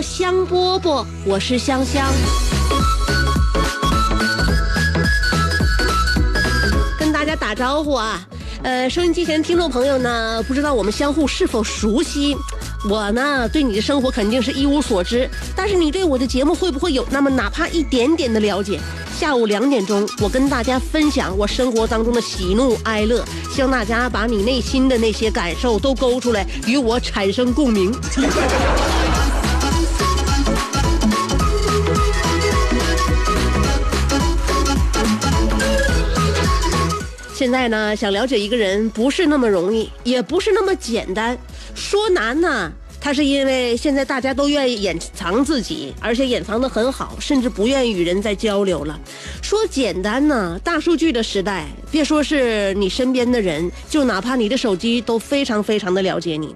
香饽饽，我是香香。跟大家打招呼啊，呃，收音机前听众朋友呢，不知道我们相互是否熟悉？我呢，对你的生活肯定是一无所知，但是你对我的节目会不会有那么哪怕一点点的了解？下午两点钟，我跟大家分享我生活当中的喜怒哀乐，希望大家把你内心的那些感受都勾出来，与我产生共鸣。现在呢，想了解一个人不是那么容易，也不是那么简单。说难呢，他是因为现在大家都愿意掩藏自己，而且掩藏的很好，甚至不愿意与人再交流了。说简单呢，大数据的时代，别说是你身边的人，就哪怕你的手机都非常非常的了解你。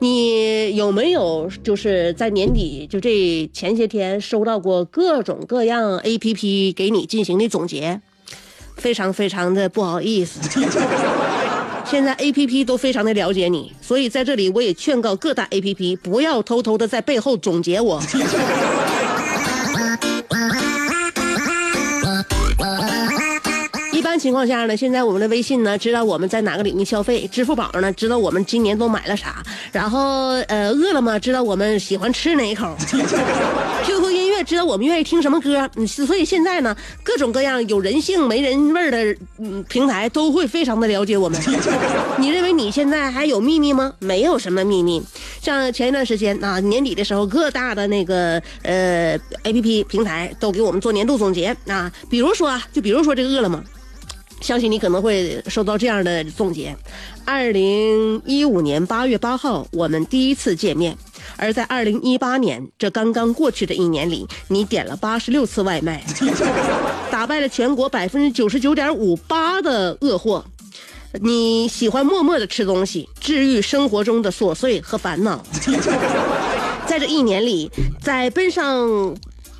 你有没有就是在年底就这前些天收到过各种各样 A P P 给你进行的总结？非常非常的不好意思。现在 A P P 都非常的了解你，所以在这里我也劝告各大 A P P 不要偷偷的在背后总结我。一般情况下呢，现在我们的微信呢知道我们在哪个领域消费，支付宝呢知道我们今年都买了啥，然后呃饿了么知道我们喜欢吃哪一口，QQ 乐知道我们愿意听什么歌，嗯，所以现在呢各种各样有人性没人味儿的嗯平台都会非常的了解我们。你认为你现在还有秘密吗？没有什么秘密。像前一段时间啊年底的时候，各大的那个呃 APP 平台都给我们做年度总结啊，比如说啊，就比如说这个饿了么。相信你可能会收到这样的总结：二零一五年八月八号，我们第一次见面；而在二零一八年这刚刚过去的一年里，你点了八十六次外卖，打败了全国百分之九十九点五八的饿货。你喜欢默默的吃东西，治愈生活中的琐碎和烦恼。在这一年里，在奔上。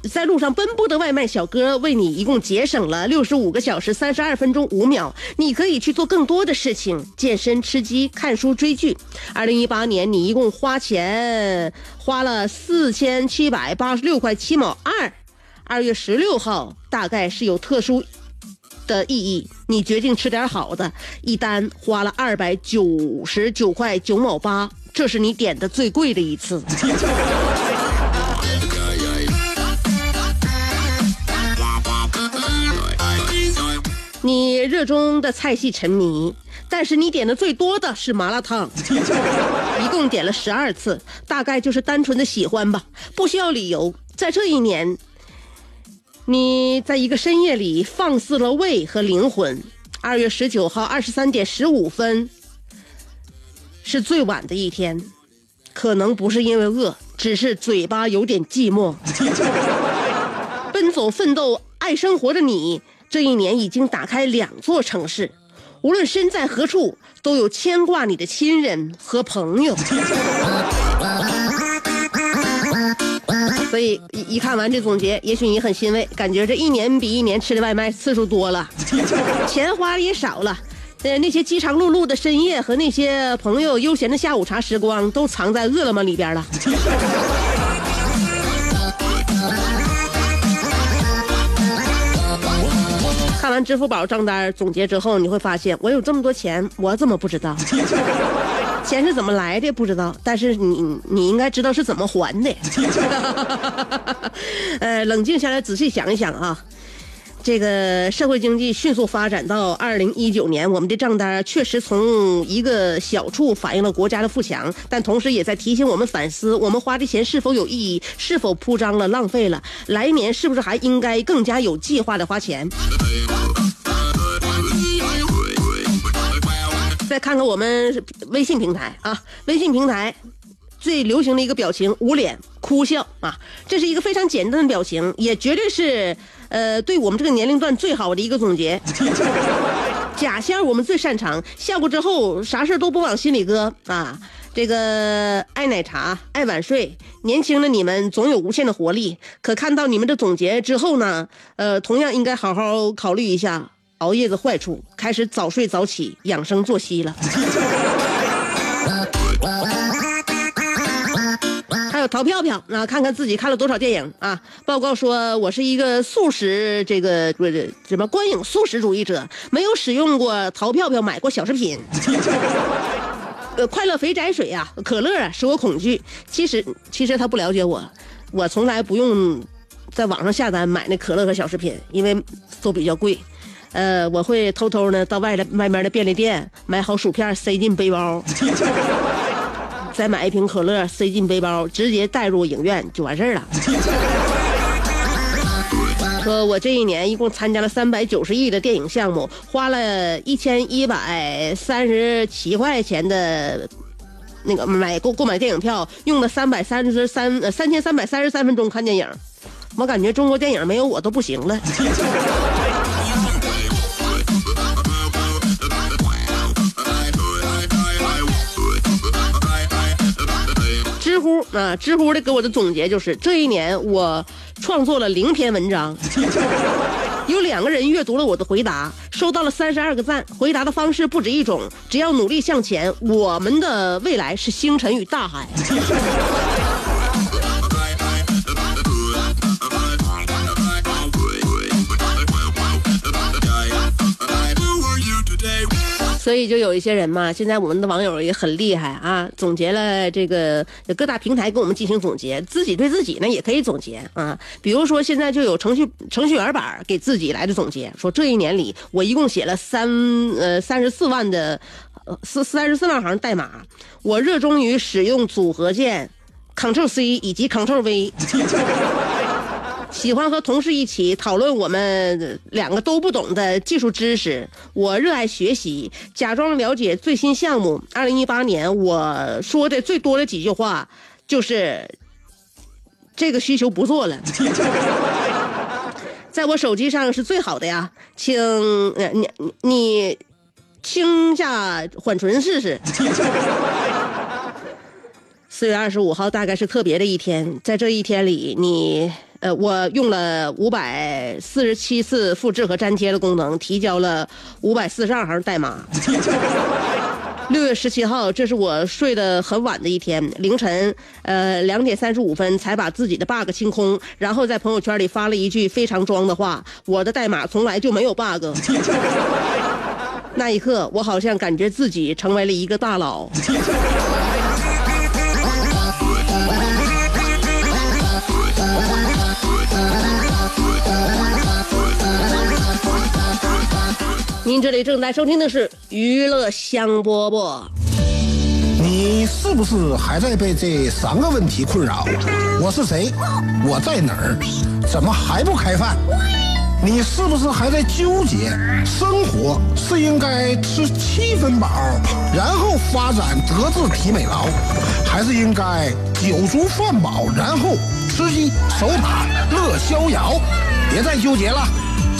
在路上奔波的外卖小哥为你一共节省了六十五个小时三十二分钟五秒，你可以去做更多的事情，健身、吃鸡、看书、追剧。二零一八年你一共花钱花了四千七百八十六块七毛二。二月十六号大概是有特殊的意义，你决定吃点好的，一单花了二百九十九块九毛八，这是你点的最贵的一次。你热衷的菜系沉迷，但是你点的最多的是麻辣烫，一共点了十二次，大概就是单纯的喜欢吧，不需要理由。在这一年，你在一个深夜里放肆了胃和灵魂。二月十九号二十三点十五分是最晚的一天，可能不是因为饿，只是嘴巴有点寂寞。奔走奋斗爱生活的你。这一年已经打开两座城市，无论身在何处，都有牵挂你的亲人和朋友。所以一一看完这总结，也许你很欣慰，感觉这一年比一年吃的外卖次数多了，钱花的也少了，呃，那些饥肠辘辘的深夜和那些朋友悠闲的下午茶时光，都藏在饿了么里边了。看完支付宝账单总结之后，你会发现，我有这么多钱，我怎么不知道？钱是怎么来的不知道，但是你你应该知道是怎么还的。呃，冷静下来，仔细想一想啊。这个社会经济迅速发展到二零一九年，我们的账单确实从一个小处反映了国家的富强，但同时也在提醒我们反思：我们花的钱是否有意义，是否铺张了、浪费了？来年是不是还应该更加有计划的花钱？再看看我们微信平台啊，微信平台最流行的一个表情——捂脸哭笑啊，这是一个非常简单的表情，也绝对是。呃，对我们这个年龄段最好的一个总结，假笑我们最擅长，笑过之后啥事都不往心里搁啊。这个爱奶茶，爱晚睡，年轻的你们总有无限的活力。可看到你们的总结之后呢，呃，同样应该好好考虑一下熬夜的坏处，开始早睡早起，养生作息了。淘票票啊，看看自己看了多少电影啊！报告说我是一个素食这个不是什么观影素食主义者，没有使用过淘票票买过小食品。呃，快乐肥宅水啊，可乐啊，使我恐惧。其实其实他不了解我，我从来不用在网上下单买那可乐和小食品，因为都比较贵。呃，我会偷偷的到外的外面的便利店买好薯片塞进背包。再买一瓶可乐，塞进背包，直接带入影院就完事儿了。说我这一年一共参加了三百九十亿的电影项目，花了一千一百三十七块钱的那个买购购买电影票，用了三百三十三呃三千三百三十三分钟看电影。我感觉中国电影没有我都不行了。啊，知乎的给我的总结就是：这一年我创作了零篇文章，有两个人阅读了我的回答，收到了三十二个赞。回答的方式不止一种，只要努力向前，我们的未来是星辰与大海。所以就有一些人嘛，现在我们的网友也很厉害啊，总结了这个各大平台给我们进行总结，自己对自己呢也可以总结啊。比如说现在就有程序程序员版给自己来的总结，说这一年里我一共写了三呃三十四万的呃四三十四万行代码，我热衷于使用组合键，Ctrl C 以及 Ctrl V。喜欢和同事一起讨论我们两个都不懂的技术知识。我热爱学习，假装了解最新项目。二零一八年我说的最多的几句话就是：“这个需求不做了，在我手机上是最好的呀，请你你清下缓存试试。”四月二十五号大概是特别的一天，在这一天里你。呃，我用了五百四十七次复制和粘贴的功能，提交了五百四十二行代码。六月十七号，这是我睡得很晚的一天，凌晨呃两点三十五分才把自己的 bug 清空，然后在朋友圈里发了一句非常装的话：我的代码从来就没有 bug。那一刻，我好像感觉自己成为了一个大佬。您这里正在收听的是娱乐香饽饽。你是不是还在被这三个问题困扰？我是谁？我在哪儿？怎么还不开饭？你是不是还在纠结？生活是应该吃七分饱，然后发展德智体美劳，还是应该酒足饭饱，然后吃鸡守塔乐逍遥？别再纠结了。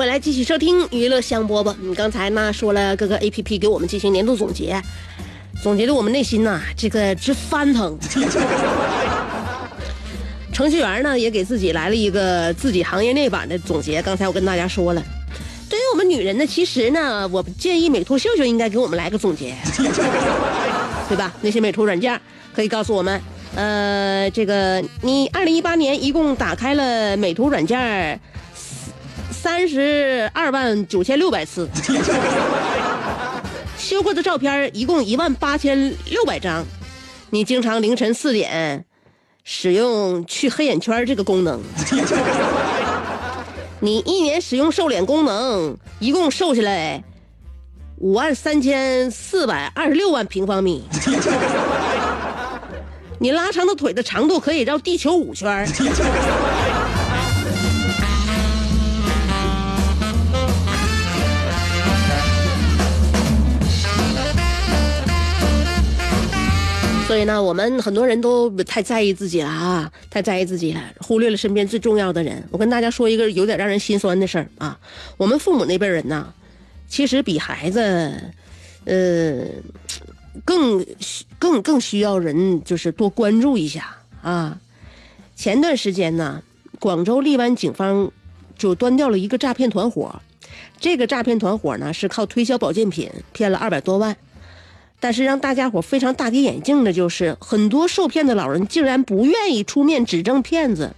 回来，继续收听娱乐香饽饽。你刚才呢说了各个 A P P 给我们进行年度总结，总结的我们内心呐这个直翻腾。程序员呢也给自己来了一个自己行业内版的总结。刚才我跟大家说了，对于我们女人呢，其实呢，我建议美图秀秀应该给我们来个总结，对吧？那些美图软件可以告诉我们，呃，这个你二零一八年一共打开了美图软件。三十二万九千六百次，修过的照片一共一万八千六百张。你经常凌晨四点使用去黑眼圈这个功能。你一年使用瘦脸功能，一共瘦下来五万三千四百二十六万平方米。你拉长的腿的长度可以绕地球五圈。所以呢，我们很多人都太在意自己了啊，太在意自己了，忽略了身边最重要的人。我跟大家说一个有点让人心酸的事儿啊，我们父母那辈人呢，其实比孩子，呃，更需更更需要人就是多关注一下啊。前段时间呢，广州荔湾警方就端掉了一个诈骗团伙，这个诈骗团伙呢是靠推销保健品骗了二百多万。但是让大家伙非常大跌眼镜的就是，很多受骗的老人竟然不愿意出面指证骗子，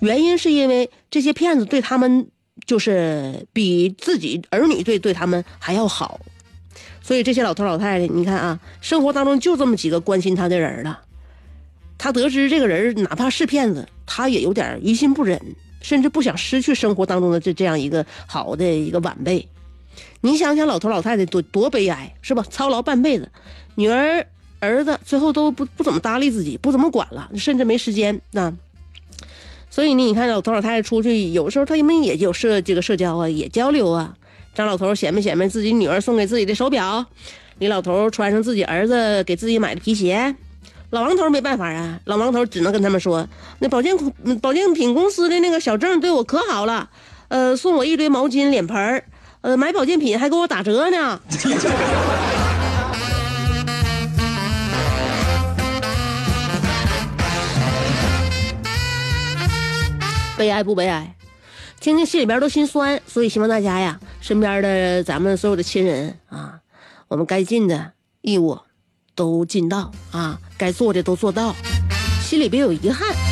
原因是因为这些骗子对他们就是比自己儿女对对他们还要好，所以这些老头老太太，你看啊，生活当中就这么几个关心他的人了，他得知这个人哪怕是骗子，他也有点于心不忍，甚至不想失去生活当中的这这样一个好的一个晚辈。你想想，老头老太太多多悲哀，是吧？操劳半辈子，女儿儿子最后都不不怎么搭理自己，不怎么管了，甚至没时间啊。所以呢，你看老头老太太出去，有时候他们也有社这个社交啊，也交流啊。张老头显摆显摆自己女儿送给自己的手表，李老头穿上自己儿子给自己买的皮鞋，老王头没办法啊，老王头只能跟他们说，那保健保健品公司的那个小郑对我可好了，呃，送我一堆毛巾、脸盆儿。呃，买保健品还给我打折呢，悲哀不悲哀？听听心里边都心酸，所以希望大家呀，身边的咱们所有的亲人啊，我们该尽的义务都尽到啊，该做的都做到，心里别有遗憾。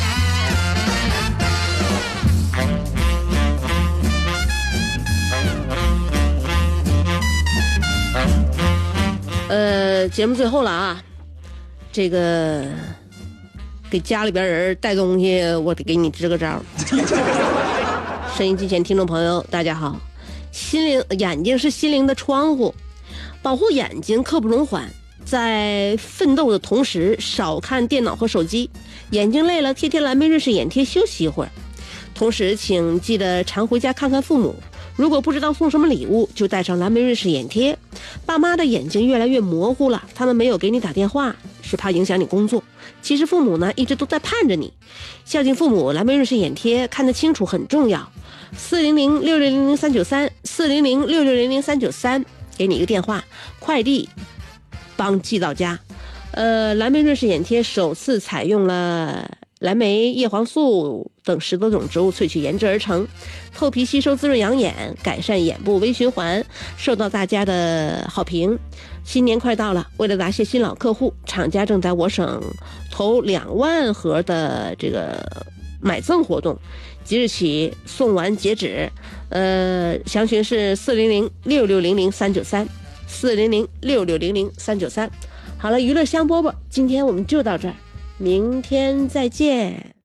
呃，节目最后了啊，这个给家里边人带东西，我得给你支个招。声音机前听众朋友，大家好，心灵眼睛是心灵的窗户，保护眼睛刻不容缓。在奋斗的同时，少看电脑和手机，眼睛累了贴贴蓝莓瑞士眼贴休息一会儿。同时，请记得常回家看看父母。如果不知道送什么礼物，就带上蓝莓瑞士眼贴。爸妈的眼睛越来越模糊了，他们没有给你打电话，是怕影响你工作。其实父母呢，一直都在盼着你。孝敬父母，蓝莓瑞士眼贴看得清楚很重要。四零零六六零零三九三，四零零六六零零三九三，给你一个电话，快递帮寄到家。呃，蓝莓瑞士眼贴首次采用了蓝莓、叶黄素等十多种植物萃取研制而成，透皮吸收、滋润养眼，改善眼部微循环，受到大家的好评。新年快到了，为了答谢新老客户，厂家正在我省投两万盒的这个买赠活动，即日起送完截止。呃，详询是四零零六六零零三九三，四零零六六零零三九三。好了，娱乐香饽饽，今天我们就到这儿，明天再见。